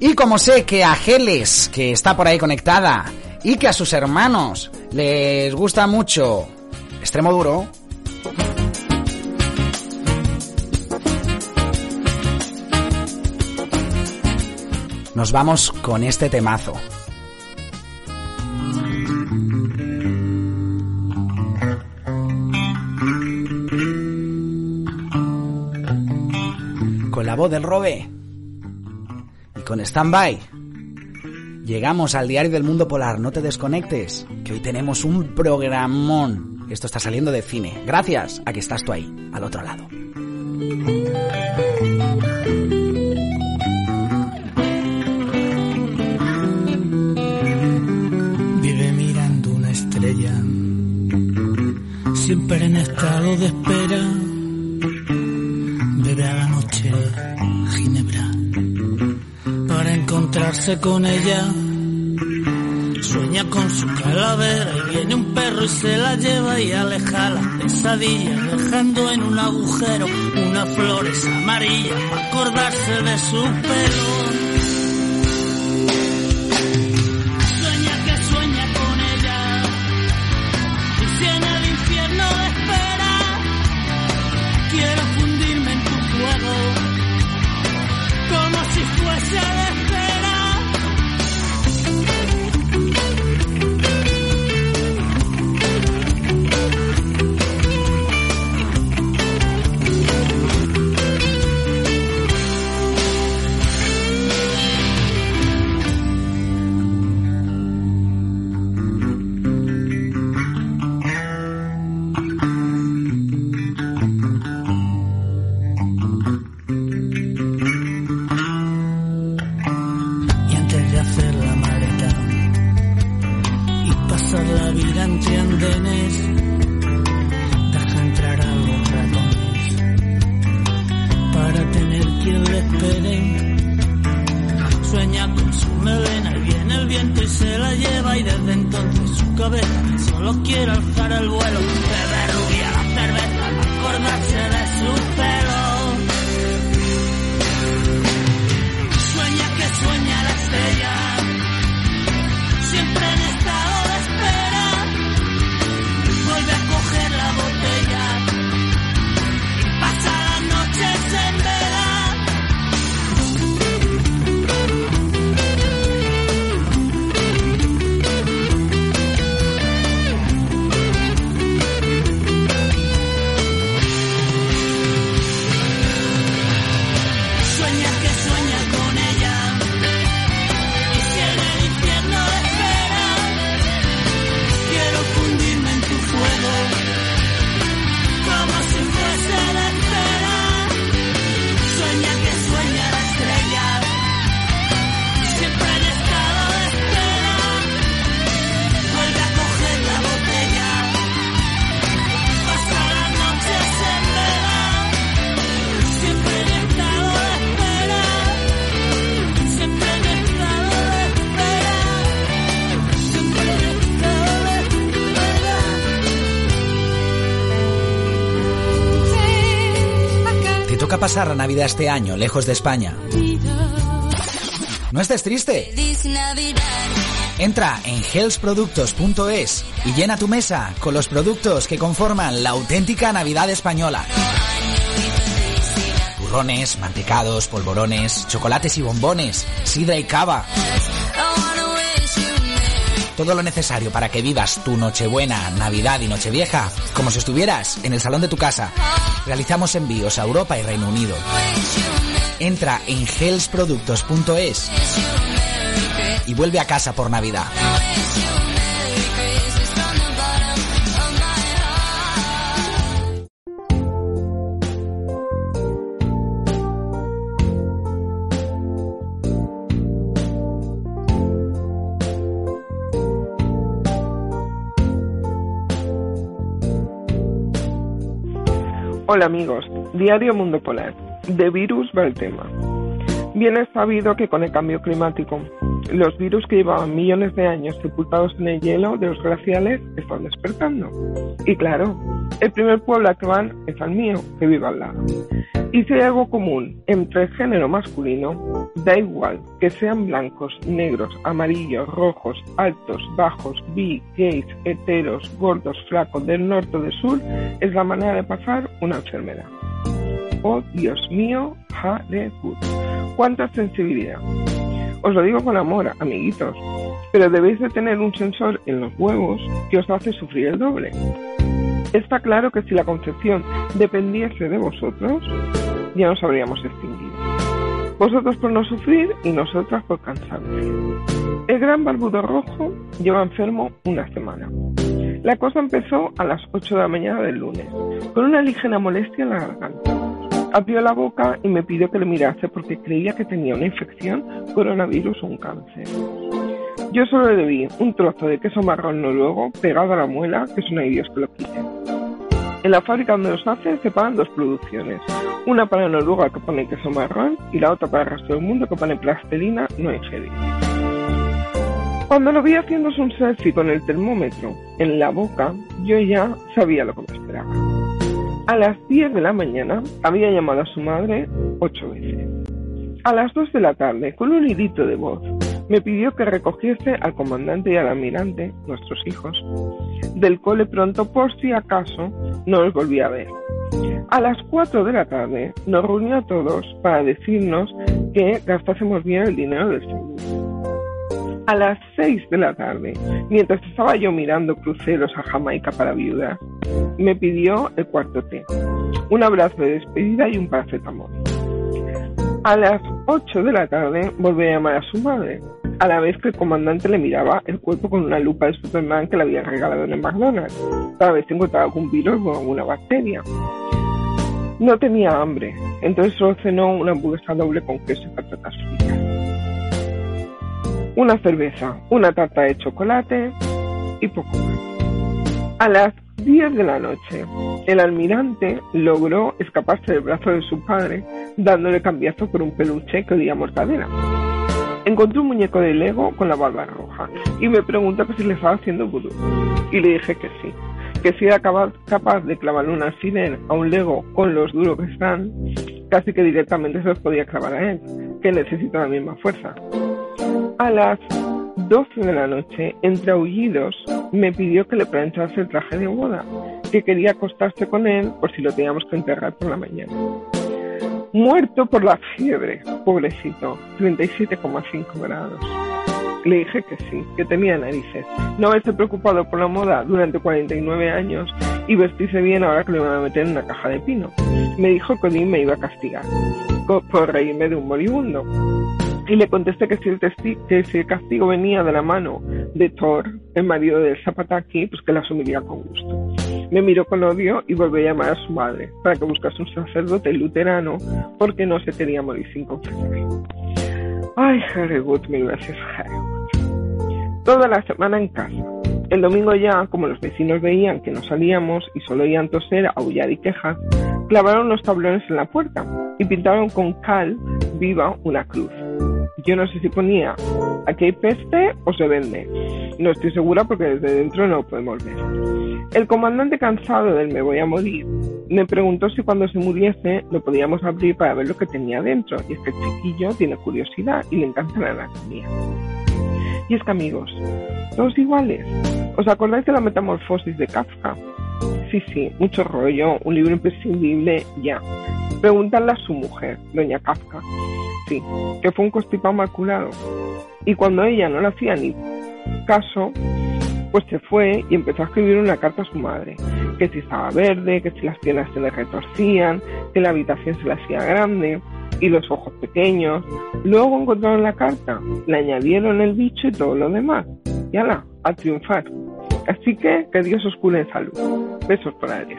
Y como sé que a Geles, que está por ahí conectada, y que a sus hermanos les gusta mucho extremo duro, nos vamos con este temazo. Con la voz del Robe con Standby. Llegamos al diario del mundo polar, no te desconectes, que hoy tenemos un programón. Esto está saliendo de cine, gracias a que estás tú ahí, al otro lado. Vive mirando una estrella, siempre en estado de espera. Encontrarse con ella. Sueña con su calavera y viene un perro y se la lleva y aleja la pesadilla, dejando en un agujero unas flores amarillas para acordarse de su pelo. Toca pasar la Navidad este año, lejos de España. No estés triste. Entra en healthproductos.es y llena tu mesa con los productos que conforman la auténtica Navidad española. Turrones, mantecados, polvorones, chocolates y bombones, sidra y cava. Todo lo necesario para que vivas tu Nochebuena, Navidad y Nochevieja como si estuvieras en el salón de tu casa. Realizamos envíos a Europa y Reino Unido. Entra en healthproductos.es y vuelve a casa por Navidad. Hola amigos, Diario Mundo Polar. De virus va el tema. Bien es sabido que con el cambio climático, los virus que llevaban millones de años sepultados en el hielo de los glaciales están despertando. Y claro, el primer pueblo a que van es al mío, que vive al lado. Y si hay algo común entre el género masculino, da igual que sean blancos, negros, amarillos, rojos, altos, bajos, bi, gays, heteros, gordos, flacos, del norte o del sur, es la manera de pasar una enfermedad. Oh Dios mío, Hareput. ¡Cuánta sensibilidad! Os lo digo con amor, amiguitos, pero debéis de tener un sensor en los huevos que os hace sufrir el doble. Está claro que si la concepción dependiese de vosotros, ya nos habríamos extinguido. Vosotros por no sufrir y nosotras por cansancio. El gran barbudo rojo lleva enfermo una semana. La cosa empezó a las 8 de la mañana del lunes, con una ligera molestia en la garganta. Abrió la boca y me pidió que le mirase porque creía que tenía una infección, coronavirus o un cáncer. Yo solo le debí un trozo de queso marrón noruego pegado a la muela, que es una Dios que lo quite. En la fábrica donde los hacen se pagan dos producciones, una para Noruega que pone queso marrón y la otra para el resto del mundo que pone plastelina no ingerir. Cuando lo vi haciéndose un selfie con el termómetro en la boca, yo ya sabía lo que me esperaba. A las 10 de la mañana había llamado a su madre ocho veces. A las 2 de la tarde, con un hilito de voz, me pidió que recogiese al comandante y al almirante, nuestros hijos, del cole pronto por si acaso no los volvía a ver. A las 4 de la tarde nos reunió a todos para decirnos que gastásemos bien el dinero del seguro. A las 6 de la tarde, mientras estaba yo mirando cruceros a Jamaica para viudas, me pidió el cuarto té, un abrazo de despedida y un paracetamol. A las 8 de la tarde volví a llamar a su madre, a la vez que el comandante le miraba el cuerpo con una lupa de Superman que le había regalado en el McDonald's, para ver si encontraba algún virus o alguna bacteria. No tenía hambre, entonces solo cenó una hamburguesa doble con queso y patatas fritas. Una cerveza, una tarta de chocolate y poco más. A las 10 de la noche, el almirante logró escaparse del brazo de su padre, dándole cambiazo por un peluche que olía a Encontró un muñeco de Lego con la barba roja y me preguntó que si le estaba haciendo vudú. Y le dije que sí, que si era capaz de clavarle un alfiler a un Lego con los duros que están, casi que directamente se los podía clavar a él, que necesita la misma fuerza. A las 12 de la noche, entre aullidos, me pidió que le planchase el traje de boda, que quería acostarse con él por si lo teníamos que enterrar por la mañana. Muerto por la fiebre, pobrecito, 37,5 grados. Le dije que sí, que tenía narices. No haberse preocupado por la moda durante 49 años y vestirse bien ahora que lo iban a meter en una caja de pino. Me dijo que Odín me iba a castigar por reírme de un moribundo. Y le contesté que si, el que si el castigo venía de la mano de Thor, el marido del Zapataki, pues que la asumiría con gusto. Me miró con odio y volvió a llamar a su madre para que buscase un sacerdote luterano porque no se quería morir sin confesar. Ay, Harrywood, mil gracias, Harrywood. Toda la semana en casa. El domingo ya, como los vecinos veían que no salíamos y solo oían toser, aullar y quejas, clavaron los tablones en la puerta y pintaron con cal viva una cruz. Yo no sé si ponía aquí hay peste o se vende. No estoy segura porque desde dentro no podemos ver. El comandante cansado del me voy a morir me preguntó si cuando se muriese lo podíamos abrir para ver lo que tenía dentro. Y es que el chiquillo tiene curiosidad y le encanta la anatomía. Y es que amigos, todos iguales. ¿Os acordáis de la metamorfosis de Kafka? Sí, sí, mucho rollo, un libro imprescindible, ya. Pregúntale a su mujer, doña Kafka. Sí, que fue un constipado maculado. Y cuando ella no le hacía ni caso, pues se fue y empezó a escribir una carta a su madre. Que si estaba verde, que si las piernas se le retorcían, que la habitación se le hacía grande y los ojos pequeños. Luego encontraron la carta, le añadieron el bicho y todo lo demás. Y ala, a triunfar. Así que que Dios os cure en salud. Besos por Aries.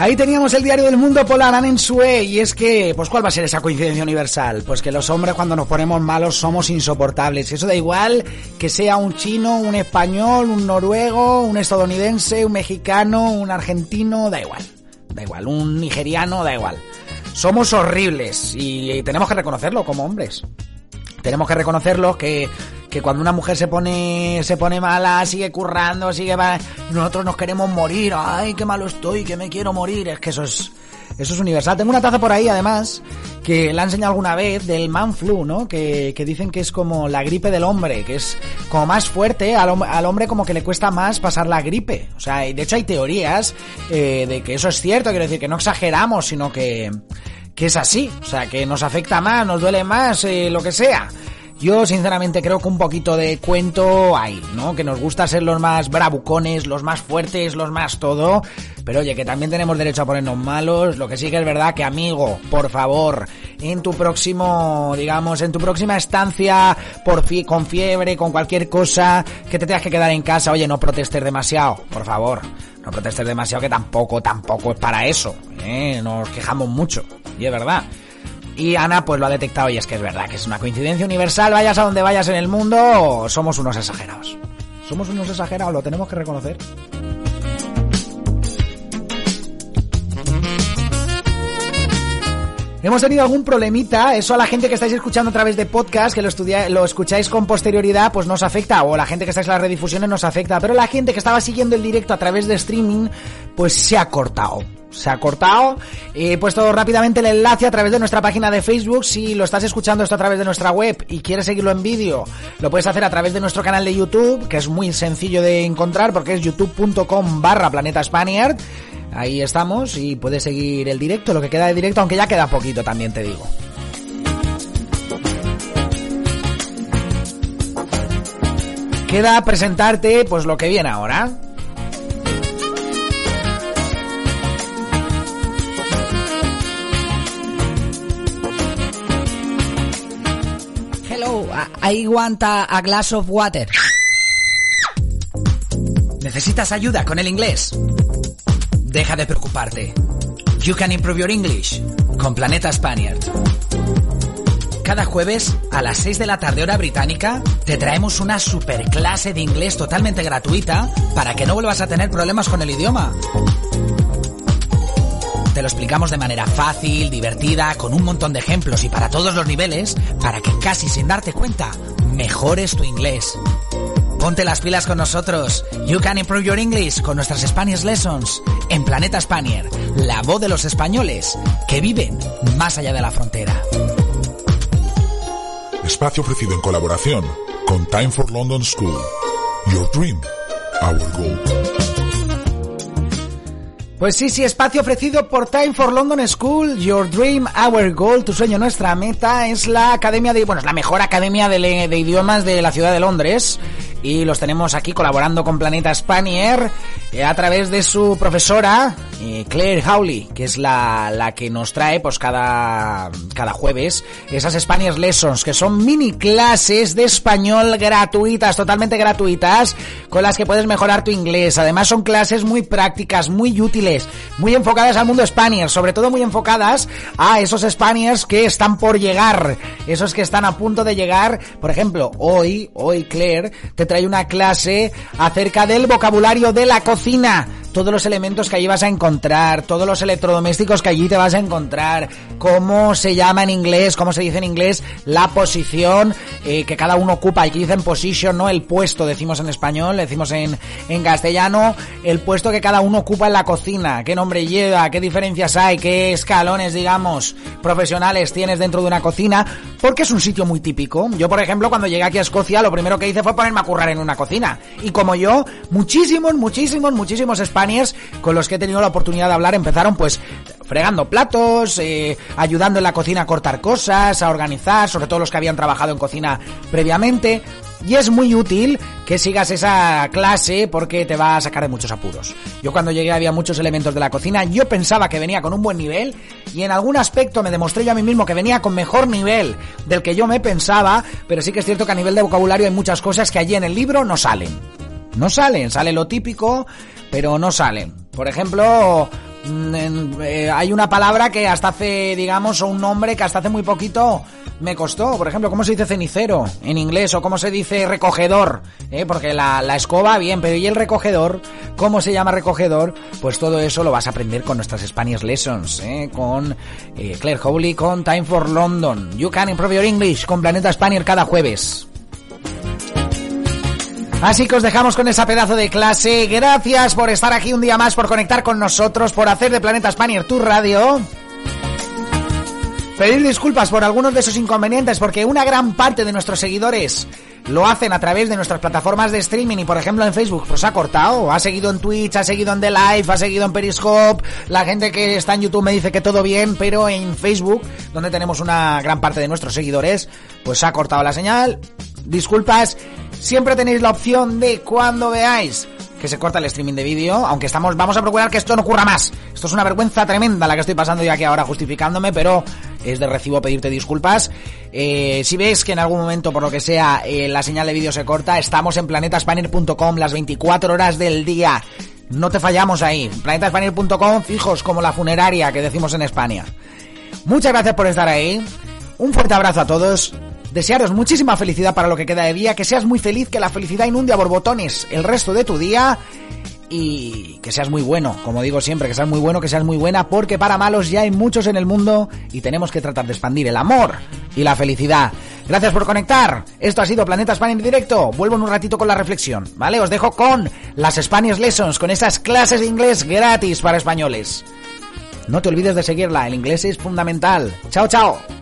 Ahí teníamos el diario del mundo polar Anen Sue y es que, pues ¿cuál va a ser esa coincidencia universal? Pues que los hombres cuando nos ponemos malos somos insoportables. Eso da igual que sea un chino, un español, un noruego, un estadounidense, un mexicano, un argentino, da igual. Da igual, un nigeriano, da igual. Somos horribles y tenemos que reconocerlo como hombres. Tenemos que reconocerlo que que cuando una mujer se pone se pone mala, sigue currando, sigue nosotros nos queremos morir, ay, qué malo estoy, que me quiero morir, es que eso es eso es universal. Tengo una taza por ahí, además, que la he enseñado alguna vez, del man flu, ¿no? Que, que dicen que es como la gripe del hombre, que es como más fuerte, al, al hombre como que le cuesta más pasar la gripe. O sea, de hecho hay teorías eh, de que eso es cierto, quiero decir, que no exageramos, sino que, que es así. O sea, que nos afecta más, nos duele más, eh, lo que sea. Yo sinceramente creo que un poquito de cuento hay, ¿no? Que nos gusta ser los más bravucones, los más fuertes, los más todo. Pero oye, que también tenemos derecho a ponernos malos. Lo que sí que es verdad que amigo, por favor, en tu próximo, digamos, en tu próxima estancia por fie- con fiebre, con cualquier cosa, que te tengas que quedar en casa, oye, no protestes demasiado, por favor. No protestes demasiado que tampoco, tampoco es para eso, ¿eh? Nos quejamos mucho. Y es verdad. Y Ana pues lo ha detectado y es que es verdad que es una coincidencia universal, vayas a donde vayas en el mundo, somos unos exagerados. Somos unos exagerados, lo tenemos que reconocer. Hemos tenido algún problemita, eso a la gente que estáis escuchando a través de podcast, que lo, estudia, lo escucháis con posterioridad, pues nos afecta, o la gente que estáis en las redifusiones nos afecta, pero la gente que estaba siguiendo el directo a través de streaming, pues se ha cortado. Se ha cortado. He puesto rápidamente el enlace a través de nuestra página de Facebook. Si lo estás escuchando esto a través de nuestra web y quieres seguirlo en vídeo, lo puedes hacer a través de nuestro canal de YouTube, que es muy sencillo de encontrar porque es youtube.com barra planeta Spaniard. Ahí estamos y puedes seguir el directo, lo que queda de directo, aunque ya queda poquito también te digo. Queda presentarte pues lo que viene ahora. I I want a, a glass of water. ¿Necesitas ayuda con el inglés? Deja de preocuparte. You can improve your English con Planeta Spaniard. Cada jueves a las 6 de la tarde hora británica te traemos una super clase de inglés totalmente gratuita para que no vuelvas a tener problemas con el idioma. Te lo explicamos de manera fácil, divertida, con un montón de ejemplos y para todos los niveles, para que casi sin darte cuenta mejores tu inglés. Ponte las pilas con nosotros. You can improve your English con nuestras Spanish Lessons en Planeta Spanier, la voz de los españoles que viven más allá de la frontera. Espacio ofrecido en colaboración con Time for London School. Your dream, our goal. Pues sí, sí, espacio ofrecido por Time for London School, Your Dream, Our Goal, tu sueño, nuestra meta, es la academia de, bueno, es la mejor academia de, de idiomas de la ciudad de Londres. Y los tenemos aquí colaborando con Planeta Spanier eh, a través de su profesora eh, Claire Howley, que es la, la, que nos trae pues cada, cada jueves esas Spanish Lessons, que son mini clases de español gratuitas, totalmente gratuitas, con las que puedes mejorar tu inglés. Además son clases muy prácticas, muy útiles, muy enfocadas al mundo Spanier, sobre todo muy enfocadas a esos Spaniards que están por llegar, esos que están a punto de llegar. Por ejemplo, hoy, hoy Claire te trae una clase acerca del vocabulario de la cocina todos los elementos que allí vas a encontrar, todos los electrodomésticos que allí te vas a encontrar, cómo se llama en inglés, cómo se dice en inglés, la posición eh, que cada uno ocupa. Aquí dicen position, no el puesto, decimos en español, decimos en, en castellano, el puesto que cada uno ocupa en la cocina, qué nombre lleva, qué diferencias hay, qué escalones, digamos, profesionales tienes dentro de una cocina, porque es un sitio muy típico. Yo, por ejemplo, cuando llegué aquí a Escocia, lo primero que hice fue ponerme a currar en una cocina. Y como yo, muchísimos, muchísimos, muchísimos españoles con los que he tenido la oportunidad de hablar empezaron pues fregando platos, eh, ayudando en la cocina a cortar cosas, a organizar, sobre todo los que habían trabajado en cocina previamente. Y es muy útil que sigas esa clase porque te va a sacar de muchos apuros. Yo cuando llegué había muchos elementos de la cocina, yo pensaba que venía con un buen nivel y en algún aspecto me demostré yo a mí mismo que venía con mejor nivel del que yo me pensaba, pero sí que es cierto que a nivel de vocabulario hay muchas cosas que allí en el libro no salen. No salen, sale lo típico, pero no salen. Por ejemplo, mm, eh, hay una palabra que hasta hace, digamos, o un nombre que hasta hace muy poquito me costó. Por ejemplo, ¿cómo se dice cenicero en inglés? O cómo se dice recogedor. ¿Eh? Porque la, la, escoba, bien, pero ¿y el recogedor? ¿Cómo se llama recogedor? Pues todo eso lo vas a aprender con nuestras Spanish Lessons, ¿eh? con eh, Claire Howley, con Time for London. You can improve your English con Planeta Spanier cada jueves. Así que os dejamos con esa pedazo de clase. Gracias por estar aquí un día más, por conectar con nosotros, por hacer de Planeta Spanier tu radio. Pedir disculpas por algunos de esos inconvenientes, porque una gran parte de nuestros seguidores lo hacen a través de nuestras plataformas de streaming y por ejemplo en Facebook pues ha cortado, ha seguido en Twitch, ha seguido en The Live, ha seguido en Periscope, la gente que está en YouTube me dice que todo bien, pero en Facebook, donde tenemos una gran parte de nuestros seguidores, pues ha cortado la señal. Disculpas, siempre tenéis la opción de cuando veáis que se corta el streaming de vídeo, aunque estamos, vamos a procurar que esto no ocurra más. Esto es una vergüenza tremenda la que estoy pasando yo aquí ahora justificándome, pero es de recibo pedirte disculpas. Eh, si ves que en algún momento, por lo que sea, eh, la señal de vídeo se corta, estamos en planetaspanner.com las 24 horas del día. No te fallamos ahí. Planetaspanner.com, fijos como la funeraria que decimos en España. Muchas gracias por estar ahí. Un fuerte abrazo a todos Desearos muchísima felicidad para lo que queda de día, que seas muy feliz, que la felicidad inunde a borbotones el resto de tu día y que seas muy bueno, como digo siempre, que seas muy bueno, que seas muy buena, porque para malos ya hay muchos en el mundo y tenemos que tratar de expandir el amor y la felicidad. Gracias por conectar. Esto ha sido Planeta España en directo. Vuelvo en un ratito con la reflexión, ¿vale? Os dejo con las Spanish Lessons, con esas clases de inglés gratis para españoles. No te olvides de seguirla, el inglés es fundamental. Chao, chao.